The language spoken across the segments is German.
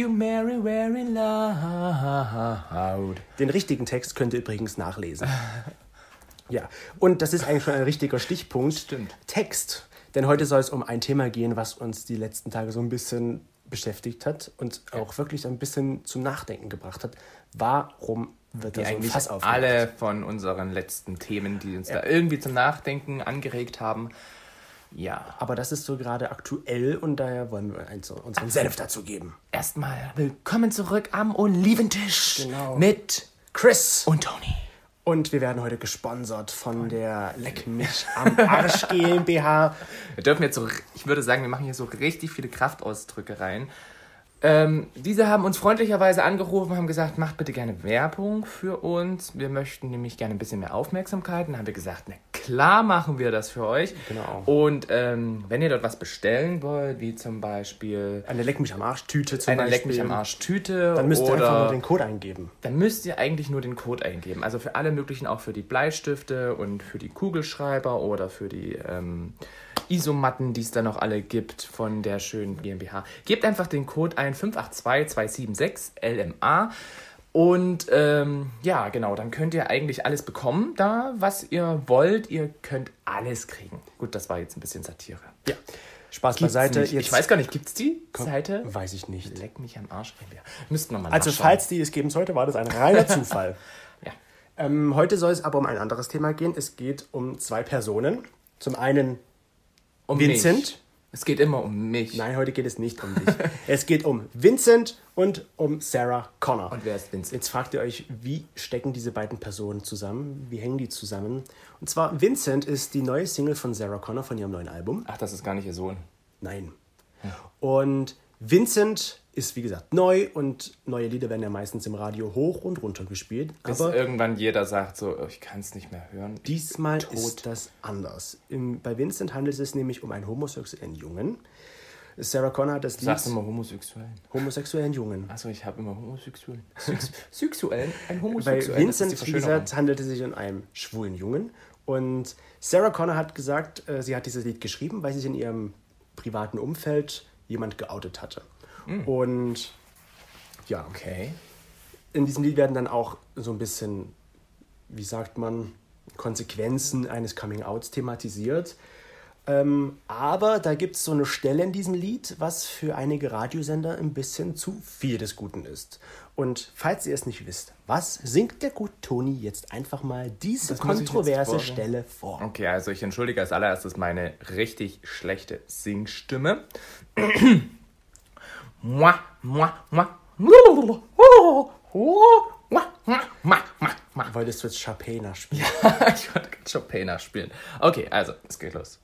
You Mary, very loud. Den richtigen Text könnt ihr übrigens nachlesen. Ja, und das ist eigentlich schon ein richtiger Stichpunkt. Stimmt. Text. Denn heute soll es um ein Thema gehen, was uns die letzten Tage so ein bisschen beschäftigt hat und auch wirklich ein bisschen zum Nachdenken gebracht hat. Warum wird Die da so ein eigentlich Fass aufgemacht? alle von unseren letzten Themen, die uns da irgendwie zum Nachdenken angeregt haben. Ja. Aber das ist so gerade aktuell und daher wollen wir unseren Senf dazu geben. Erstmal willkommen zurück am Oliventisch Genau. mit Chris. und Tony. Und wir werden heute gesponsert von der Leck mich am Arsch GmbH. Wir dürfen jetzt so, ich würde sagen, wir machen hier so richtig viele Kraftausdrücke rein. Ähm, diese haben uns freundlicherweise angerufen, haben gesagt, macht bitte gerne Werbung für uns. Wir möchten nämlich gerne ein bisschen mehr Aufmerksamkeit. Dann haben wir gesagt, na klar machen wir das für euch. Genau. Und ähm, wenn ihr dort was bestellen wollt, wie zum Beispiel Eine Leck mich am Arsch Tüte zum eine Beispiel. Leck mich am Arsch Tüte Dann müsst ihr einfach nur den Code eingeben. dann müsst ihr eigentlich nur den Code eingeben. Also für alle möglichen, auch für die Bleistifte und für die Kugelschreiber oder für die ähm, Isomatten, die es da noch alle gibt von der schönen GmbH. Gebt einfach den Code ein 582276 LMA. Und ähm, ja, genau, dann könnt ihr eigentlich alles bekommen da, was ihr wollt. Ihr könnt alles kriegen. Gut, das war jetzt ein bisschen Satire. Ja. Spaß Gibt's beiseite. nicht. Ich weiß gar nicht, gibt's die Seite? Weiß ich nicht. Leck mich am Arsch. Müssten wir mal Also falls die es geben sollte, war das ein reiner Zufall. Ja. ähm, heute soll es aber um ein anderes Thema gehen. Es geht um zwei Personen. Zum einen Um Vincent. Mich. Es geht immer um mich. Nein, heute geht es nicht um dich. es geht um Vincent und um Sarah Connor. Und wer ist Vincent? Jetzt fragt ihr euch, wie stecken diese beiden Personen zusammen? Wie hängen die zusammen? Und zwar, Vincent ist die neue Single von Sarah Connor von ihrem neuen Album. Ach, das ist gar nicht ihr Sohn. Nein. Und Vincent ist, wie gesagt, neu und neue Lieder werden ja meistens im Radio hoch und runter gespielt. Bis Aber irgendwann jeder sagt so, oh, ich kann es nicht mehr hören. diesmal ist das anders. Im, bei Vincent handelt es sich nämlich um einen homosexuellen Jungen. Sarah Connor hat das Du Lied sagst immer homosexuellen. homosexuellen Jungen. Achso, ich habe immer homosexuellen. Sex sexuellen? Ein Bei homosexuellen. Vincent, das ist wie gesagt, handelt es sich um einen schwulen Jungen. Und Sarah Connor hat gesagt, äh, sie hat dieses Lied geschrieben, weil sich in ihrem privaten Umfeld jemand geoutet hatte. Und ja, Okay. in diesem Lied werden dann auch so ein bisschen, wie sagt man, Konsequenzen eines Coming-Outs thematisiert. Ähm, aber da gibt es so eine Stelle in diesem Lied, was für einige Radiosender ein bisschen zu viel des Guten ist. Und falls ihr es nicht wisst, was singt der gut Toni jetzt einfach mal diese kontroverse. Stelle vor? Okay, also ich entschuldige als allererstes meine richtig schlechte Singstimme. Mua, mua, mua. Wolltest du jetzt Chapena spielen? ich wollte gerade Chopin nachspielen. Okay, also, es geht los.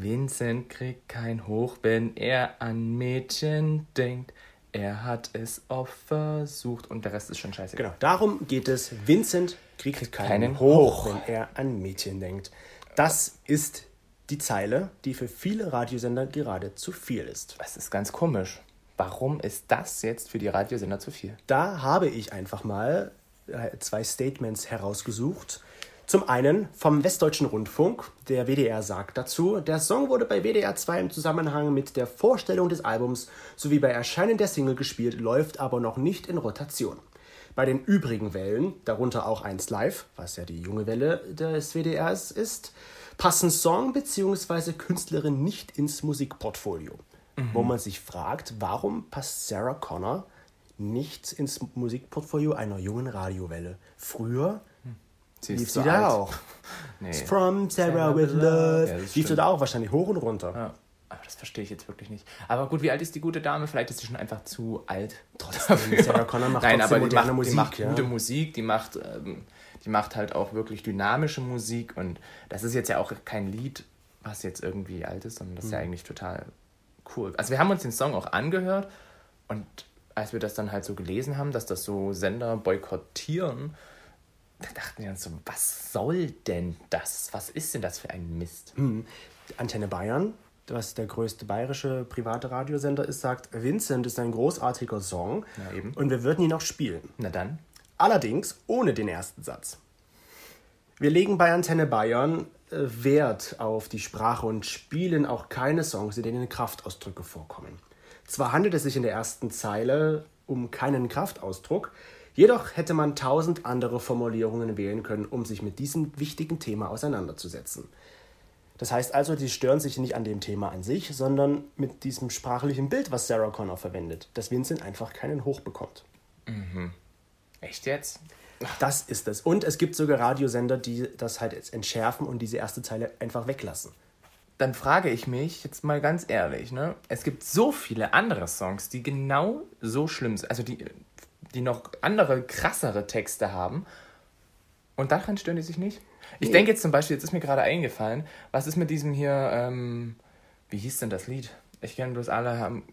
Vincent kriegt kein Hoch, wenn er an Mädchen denkt. Er hat es oft versucht und der Rest ist schon scheiße. Genau, darum geht es. Vincent kriegt keinen, keinen Hoch, Hoch. wenn er an Mädchen denkt. Das ist die Zeile, die für viele Radiosender gerade zu viel ist. Das ist ganz komisch. Warum ist das jetzt für die Radiosender zu viel? Da habe ich einfach mal äh, zwei Statements herausgesucht. Zum einen vom Westdeutschen Rundfunk. Der WDR sagt dazu, der Song wurde bei WDR 2 im Zusammenhang mit der Vorstellung des Albums sowie bei Erscheinen der Single gespielt, läuft aber noch nicht in Rotation. Bei den übrigen Wellen, darunter auch 1 Live, was ja die junge Welle des WDRs ist, passen Song bzw. Künstlerin nicht ins Musikportfolio. Wo man sich fragt, warum passt Sarah Connor nicht ins Musikportfolio einer jungen Radiowelle? Früher Sie lief so sie da alt. auch. Nee. From Sarah Sarah with Love. Ja, lief sie da auch wahrscheinlich hoch und runter. Ja. Aber das verstehe ich jetzt wirklich nicht. Aber gut, wie alt ist die gute Dame? Vielleicht ist sie schon einfach zu alt. Trotzdem, Sarah Connor macht Nein, trotzdem aber die macht, Musik. die macht ja. gute Musik, die macht, ähm, die macht halt auch wirklich dynamische Musik und das ist jetzt ja auch kein Lied, was jetzt irgendwie alt ist, sondern das ist ja Mhm. eigentlich total cool. Also wir haben uns den Song auch angehört und als wir das dann halt so gelesen haben, dass das so Sender boykottieren, da dachten wir uns so, was soll denn das? Was ist denn das für ein Mist? Hm. Antenne Bayern, was der größte bayerische private Radiosender ist, sagt, Vincent ist ein großartiger Song Ja, eben. und wir würden ihn auch spielen. Na dann. Allerdings ohne den ersten Satz. Wir legen bei Antenne Bayern äh, Wert auf die Sprache und spielen auch keine Songs, in denen Kraftausdrücke vorkommen. Zwar handelt es sich in der ersten Zeile um keinen Kraftausdruck, jedoch hätte man tausend andere Formulierungen wählen können, um sich mit diesem wichtigen Thema auseinanderzusetzen. Das heißt also, die stören sich nicht an dem Thema an sich, sondern mit diesem sprachlichen Bild, was Sarah Connor verwendet, dass Vincent einfach keinen Hoch bekommt. Echt jetzt? Das ist es. Und es gibt sogar Radiosender, die das halt jetzt entschärfen und diese erste Zeile einfach weglassen. Dann frage ich mich jetzt mal ganz ehrlich, ne? Es gibt so viele andere Songs, die genau so schlimm sind, also die, die noch andere, krassere Texte haben. Und daran stören die sich nicht? Ich Nee. denke jetzt zum Beispiel, jetzt ist mir gerade eingefallen, was ist mit diesem hier, ähm, wie hieß denn das Lied? Ich kenne bloß alle haben,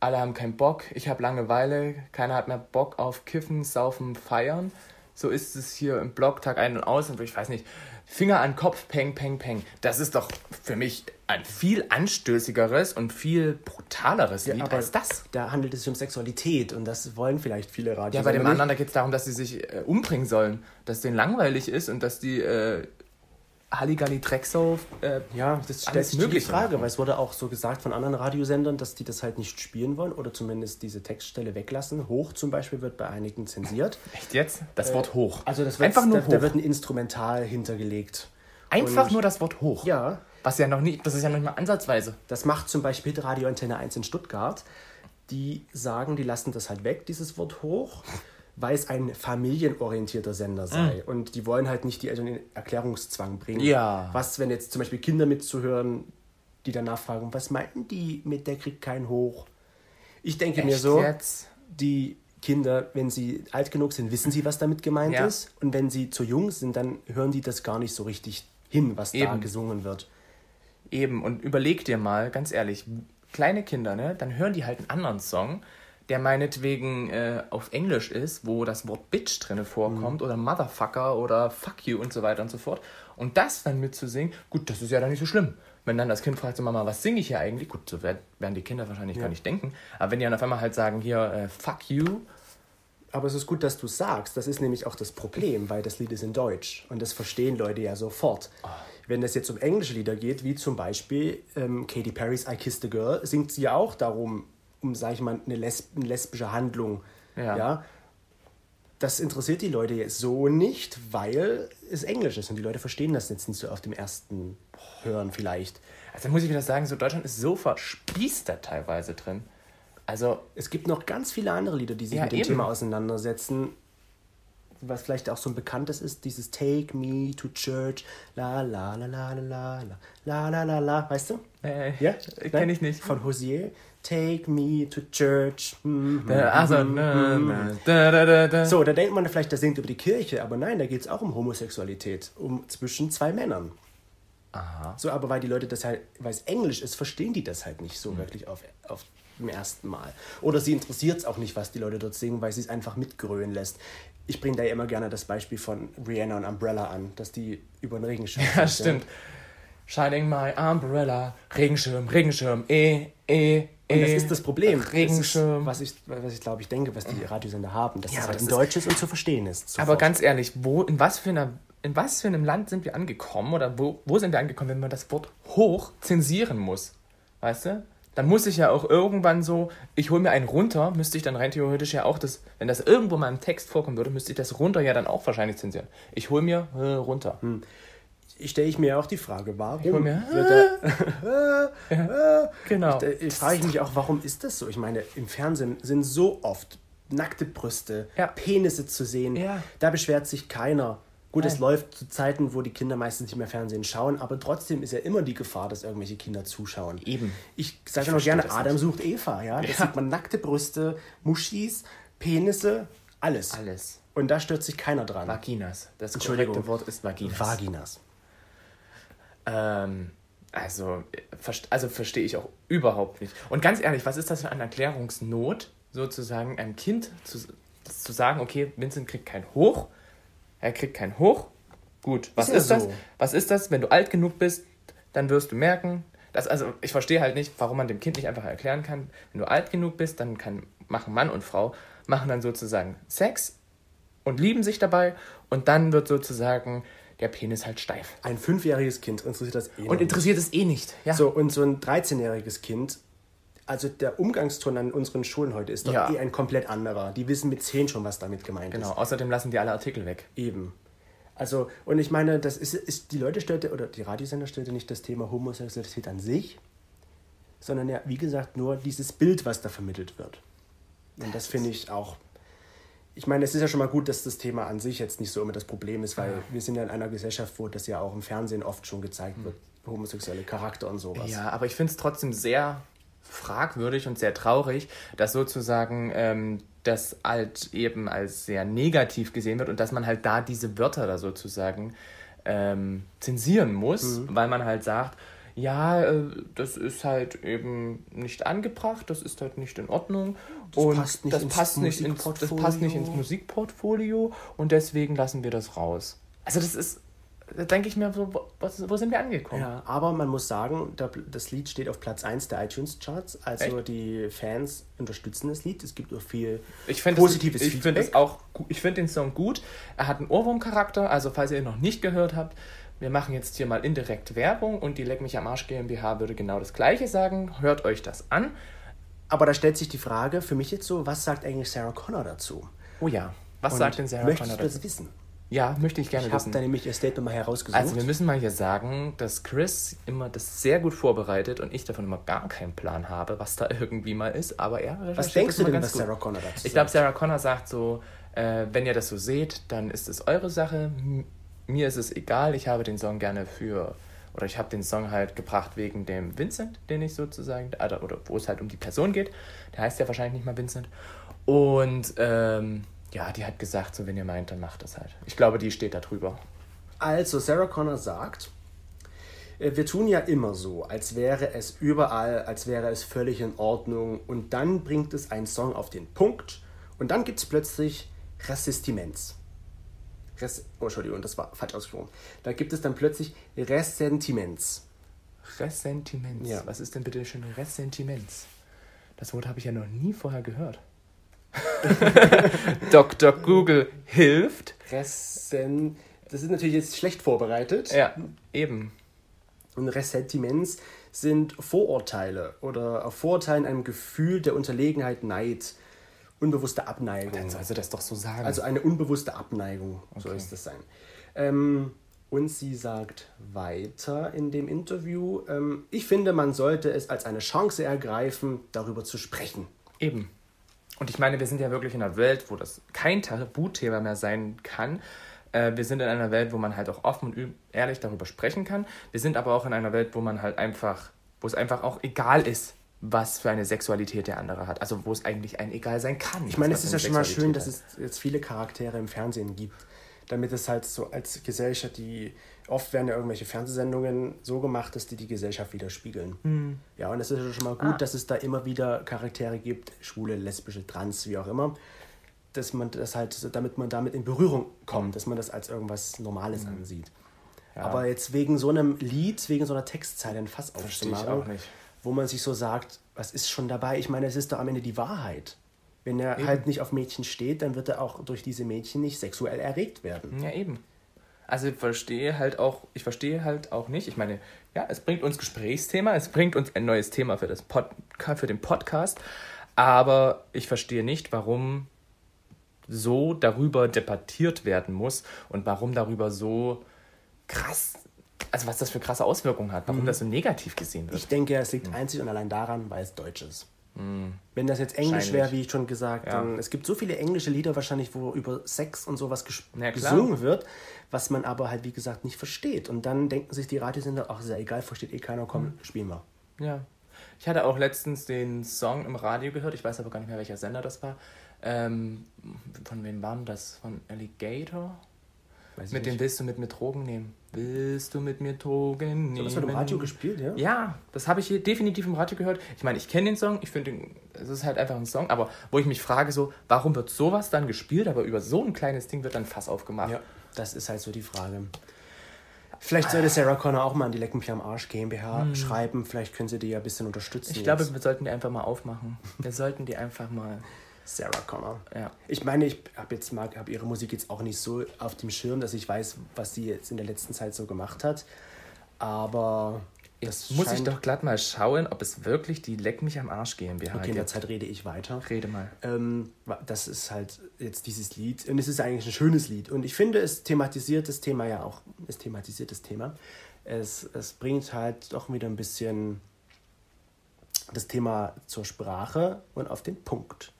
alle haben keinen Bock, ich habe Langeweile, keiner hat mehr Bock auf Kiffen, Saufen, Feiern. So ist es hier im Blog Tag ein und aus und ich weiß nicht, Finger an Kopf, peng, peng, peng. Das ist doch für mich ein viel anstößigeres und viel brutaleres Lied aber als das. Da handelt es sich um Sexualität und das wollen vielleicht viele Radiosender Ja, bei dem anderen, da geht es darum, dass sie sich äh, umbringen sollen, dass denen langweilig ist und dass die äh, Halligalli Drecksau äh, Ja, das stellt sich die Frage, machen. weil es wurde auch so gesagt von anderen Radiosendern, dass die das halt nicht spielen wollen oder zumindest diese Textstelle weglassen. Hoch zum Beispiel wird bei einigen zensiert. Echt jetzt? Das Wort hoch. Also das wird, Einfach nur da, hoch. da wird ein Instrumental hintergelegt. Einfach und- nur das Wort hoch. Ja, Was ja noch nie, das ist ja noch nicht mal ansatzweise. das macht zum Beispiel Radio Antenne 1 in Stuttgart. Die sagen, die lassen das halt weg, dieses Wort hoch, weil es ein familienorientierter Sender sei. Und die wollen halt nicht die Eltern in Erklärungszwang bringen. Ja. Was, wenn jetzt zum Beispiel Kinder mitzuhören, die danach fragen, was meinten die mit der kriegt kein Hoch? Ich denke mir Echt so, jetzt? die Kinder, wenn sie alt genug sind, wissen sie, was damit gemeint Ja. ist. Und wenn sie zu jung sind, dann hören die das gar nicht so richtig hin, was da Eben. gesungen wird. Eben, und überleg dir mal, ganz ehrlich, kleine Kinder, ne, dann hören die halt einen anderen Song, der meinetwegen äh, auf Englisch ist, wo das Wort Bitch drinne vorkommt oder Motherfucker oder Fuck you und so weiter und so fort. Und das dann mitzusingen, gut, das ist ja dann nicht so schlimm. Wenn dann das Kind fragt, so Mama, was singe ich hier eigentlich? Gut, so werd- werden die Kinder wahrscheinlich gar nicht denken. Aber wenn die dann auf einmal halt sagen, hier, äh, fuck you, Aber es ist gut, dass du sagst. Das ist nämlich auch das Problem, weil das Lied ist in Deutsch. Und das verstehen Leute ja sofort. Wenn es jetzt um englische Lieder geht, wie zum Beispiel ähm, Katy Perrys I Kissed a Girl, singt sie ja auch darum, um, sag ich mal, eine, lesb eine lesbische Handlung. Ja. Das interessiert die Leute jetzt so nicht, weil es Englisch ist. Und die Leute verstehen das jetzt nicht so auf dem ersten Hören vielleicht. also muss ich wieder sagen, so Deutschland ist so verspießt da teilweise drin. Also, Es gibt noch ganz viele andere Lieder, die sich Ja, mit dem eben. Thema auseinandersetzen. Was vielleicht auch so ein bekanntes ist, dieses Take me to church, la la la la la la la la la la la, weißt du? äh, Ja? kenne ich nicht. Von Hosier. Take me to church. mhm. Äh, also, na, na, da, da, da, da. So, da denkt man vielleicht, das singt über die Kirche, aber nein, da geht es auch um Homosexualität, um zwischen zwei Männern. Aha. So, aber weil die Leute das halt, weil es Englisch ist, verstehen die das halt nicht Hm. so wirklich auf, auf dem ersten Mal. Oder sie interessiert es auch nicht, was die Leute dort singen, weil sie es einfach mitgrölen lässt. Ich bringe da ja immer gerne das Beispiel von Rihanna und Umbrella an, dass die über den Regenschirm Ja, singen. stimmt. Shining my umbrella, Regenschirm, Regenschirm, eh, eh, eh. Und das ist das Problem. Regenschirm. Das ist, was ich, was ich glaube, ich denke, was die Radiosender haben, dass Ja, es aber halt in das ist- Deutsch ist und zu verstehen ist. Aber sofort. ganz ehrlich, wo, in was für einer, in was für einem Land sind wir angekommen oder wo, wo sind wir angekommen, wenn man das Wort hoch zensieren muss? Weißt du? Dann muss ich ja auch irgendwann so, ich hole mir einen runter, müsste ich dann rein theoretisch ja auch das, wenn das irgendwo mal im Text vorkommen würde, müsste ich das runter ja dann auch wahrscheinlich zensieren. Ich hole mir äh, runter. ich stelle ich mir auch die Frage, warum mir- wird da, Genau. Da äh, frage ich mich auch, warum ist das so? Ich meine, im Fernsehen sind so oft nackte Brüste, Ja. Penisse zu sehen. Ja. Da beschwert sich keiner. Gut, es läuft zu Zeiten, wo die Kinder meistens nicht mehr Fernsehen schauen, aber trotzdem ist ja immer die Gefahr, dass irgendwelche Kinder zuschauen. Eben. Ich sage immer verstehe gerne, Adam nicht. sucht Eva, ja. Da Ja. sieht man nackte Brüste, Muschis, Penisse, alles. Alles. Und da stört sich keiner dran. Vaginas. Das korrekte Wort ist Vaginas. Vaginas. Ähm, also, also verstehe ich auch überhaupt nicht. Und ganz ehrlich, was ist das für eine Erklärungsnot, sozusagen einem Kind zu, zu sagen, okay, Vincent kriegt kein Hoch, er kriegt kein Hoch. Gut, was Ist ist, ja das? so. Was ist das? Wenn du alt genug bist, dann wirst du merken, dass, also ich verstehe halt nicht, warum man dem Kind nicht einfach erklären kann, wenn du alt genug bist, dann kann, machen Mann und Frau, machen dann sozusagen Sex und lieben sich dabei und dann wird sozusagen der Penis halt steif. Ein fünfjähriges Kind interessiert das eh Und interessiert es eh nicht. Ja. So, und so ein 13-jähriges Kind, also der Umgangston an unseren Schulen heute ist doch Ja. eh ein komplett anderer. Die wissen mit 10 schon, was damit gemeint Genau, ist. außerdem lassen die alle Artikel weg. Eben. Also, und ich meine, das ist, ist die Leute stellte, oder die Radiosender stellte nicht das Thema Homosexualität an sich, sondern ja, wie gesagt, nur dieses Bild, was da vermittelt wird. Und das finde ich auch. Ich meine, es ist ja schon mal gut, dass das Thema an sich jetzt nicht so immer das Problem ist, weil wir sind ja in einer Gesellschaft, wo das ja auch im Fernsehen oft schon gezeigt wird, homosexuelle Charakter und sowas. Ja, aber ich finde es trotzdem sehr fragwürdig und sehr traurig, dass sozusagen ähm, das halt eben als sehr negativ gesehen wird und dass man halt da diese Wörter da sozusagen ähm, zensieren muss, weil man halt sagt, ja, äh, das ist halt eben nicht angebracht, das ist halt nicht in Ordnung Das und passt nicht das, ins passt nicht ins, das passt nicht ins. Musikportfolio und deswegen lassen wir das raus. Also das ist, da denke ich mir wo- was, wo sind wir angekommen? Ja, aber man muss sagen, da- das Lied steht auf Platz 1 der iTunes-Charts. Also Echt? die Fans unterstützen das Lied. Es gibt auch viel Ich positives ich finde Feedback. es auch ich finde den Song gut. Er hat einen Ohrwurmcharakter, also falls ihr ihn noch nicht gehört habt, wir machen jetzt hier mal indirekt Werbung und die Leck mich am Arsch GmbH würde genau das gleiche sagen. Hört euch das an. Aber da stellt sich die Frage für mich jetzt so, was sagt eigentlich Sarah Connor dazu? Oh ja, was Und sagt denn Sarah Möchtest Connor du das dazu? wissen? Ja, möchte ich gerne Ich habe wissen. da nämlich ihr Statement mal herausgesucht. Also wir müssen mal hier sagen, dass Chris immer das sehr gut vorbereitet und ich davon immer gar keinen Plan habe, was da irgendwie mal ist, aber er was denkst du denn, was. Sarah Connor dazu Ich glaube? Sarah Connor sagt so, äh, wenn ihr das so seht, dann ist es eure Sache. M- Mir ist es egal, ich habe den Song gerne für, oder ich habe den Song halt gebracht wegen dem Vincent, den ich sozusagen, oder, oder wo es halt um die Person geht. Der heißt ja wahrscheinlich nicht mal Vincent. Und ähm, ja, die hat gesagt, so wenn ihr meint, dann macht das halt. Ich glaube, die steht da drüber. Also, Sarah Connor sagt, äh, wir tun ja immer so, als wäre es überall, als wäre es völlig in Ordnung und dann bringt es einen Song auf den Punkt und dann gibt es plötzlich Ressentiments. Res oh, Entschuldigung, das war falsch ausgesprochen. Da gibt es dann plötzlich Ressentiments. Ressentiments. Ja. Was ist denn bitte schön Ressentiments? Das Wort habe ich ja noch nie vorher gehört. Dr. Google hilft. Ressen, das ist natürlich jetzt schlecht vorbereitet. Ja, eben. Und Ressentiments sind Vorurteile oder auf Vorurteilen einem Gefühl der Unterlegenheit, Neid, unbewusste Abneigung. Dann soll sie das doch so sagen. Also eine unbewusste Abneigung soll Okay. es das sein. Ähm, und sie sagt weiter in dem Interview, ähm, ich finde, man sollte es als eine Chance ergreifen, darüber zu sprechen. eben. Und ich meine, wir sind ja wirklich in einer Welt, wo das kein Tabuthema mehr sein kann. Äh, wir sind in einer Welt, wo man halt auch offen und ehrlich darüber sprechen kann. Wir sind aber auch in einer Welt, wo man halt einfach, wo es einfach auch egal ist, was für eine Sexualität der andere hat. Also wo es eigentlich ein egal sein kann. Ich meine, es ist ja schon mal schön, dass Sexualität es jetzt viele Charaktere im Fernsehen gibt. Damit es halt so als Gesellschaft, die oft werden ja irgendwelche Fernsehsendungen so gemacht, dass die die Gesellschaft widerspiegeln. Ja, und es ist ja schon mal gut, dass es da immer wieder Charaktere gibt, schwule, lesbische, trans, wie auch immer, dass man das halt, damit man damit in Berührung kommt, dass man das als irgendwas Normales ansieht. Aber jetzt wegen so einem Lied, wegen so einer Textzeile ein Fass aufzumachen, wo man sich so sagt, was ist schon dabei? Ich meine, es ist doch am Ende die Wahrheit. Wenn er halt nicht auf Mädchen steht, dann wird er auch durch diese Mädchen nicht sexuell erregt werden. Ja, eben. Also ich verstehe halt auch, ich verstehe halt auch nicht, ich meine, ja, es bringt uns Gesprächsthema, es bringt uns ein neues Thema für, das Pod, für den Podcast, aber ich verstehe nicht, warum so darüber debattiert werden muss und warum darüber so krass, also was das für krasse Auswirkungen hat, warum das so negativ gesehen wird. Ich denke, es liegt einzig und allein daran, weil es Deutsch ist. Wenn das jetzt Englisch wäre, wie ich schon gesagt, Ja. dann es gibt so viele englische Lieder wahrscheinlich, wo über Sex und sowas ges Ja, gesungen wird, was man aber halt wie gesagt nicht versteht. Und dann denken sich die Radiosender, ach ist ja egal, versteht eh keiner, komm, Mhm. spielen wir. Ja. Ich hatte auch letztens den Song im Radio gehört, ich weiß aber gar nicht mehr, welcher Sender das war. Ähm, von wem war denn das? Von Alligator? Weiß Mit dem. Willst du mit mir Drogen nehmen? Willst du mit mir Drogen nehmen? Das wird im Radio gespielt, ja? Ja, das habe ich hier definitiv im Radio gehört. Ich meine, ich kenne den Song, ich finde, es ist halt einfach ein Song, aber wo ich mich frage, so, warum wird sowas dann gespielt, aber über so ein kleines Ding wird dann Fass aufgemacht? Ja, das ist halt so die Frage. Vielleicht sollte Sarah Connor auch mal an die Leck mich am Arsch GmbH schreiben. Vielleicht können sie die ja ein bisschen unterstützen. Hm. Ich glaube, jetzt. wir sollten die einfach mal aufmachen. Wir sollten die einfach mal, Sarah Connor. ja. Ich meine, ich habe jetzt mag, hab ihre Musik jetzt auch nicht so auf dem Schirm, dass ich weiß, was sie jetzt in der letzten Zeit so gemacht hat. Aber Jetzt muss ich doch glatt mal schauen, ob es wirklich die Leck mich am Arsch GmbH Okay, in der. Zeit rede ich weiter. Rede mal. Ähm, das ist halt jetzt dieses Lied und es ist eigentlich ein schönes Lied und ich finde, es thematisiert das Thema ja auch, es thematisiert das Thema. Es, es bringt halt doch wieder ein bisschen das Thema zur Sprache und auf den Punkt.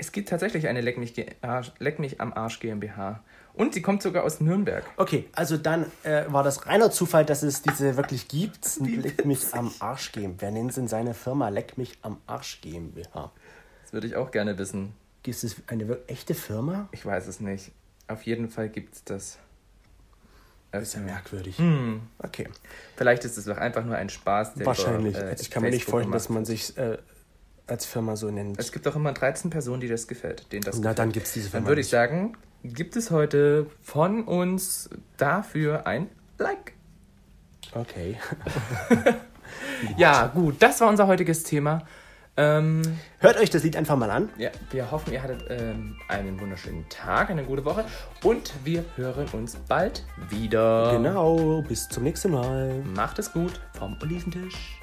Es gibt tatsächlich eine Leck mich, Arsch, Leck mich am Arsch GmbH. Und sie kommt sogar aus Nürnberg. Okay, also dann äh, war das reiner Zufall, dass es diese wirklich gibt. Leck mich am Arsch geben. Wer nennt denn seine Firma Leck mich am Arsch GmbH? Das würde ich auch gerne wissen. Ist es eine echte Firma? Ich weiß es nicht. Auf jeden Fall gibt es das. Das ist ja merkwürdig. Hm. Okay. Vielleicht ist es doch einfach nur ein Spaß. Der Wahrscheinlich. über, äh, ich kann mir nicht Facebook vorstellen, dass man sich äh, als Firma so nennt. Es gibt doch immer 13 Personen, die das gefällt, denen das Na, gefällt. dann gibt's diese Firma Dann würde ich sagen, gibt es heute von uns dafür ein Like. Okay. Ja, gut, das war unser heutiges Thema. Ähm, Hört euch das Lied einfach mal an. ja, wir hoffen, ihr hattet ähm, einen wunderschönen Tag, eine gute Woche und wir hören uns bald wieder. Genau. Bis zum nächsten Mal. Macht es gut vom Oliventisch.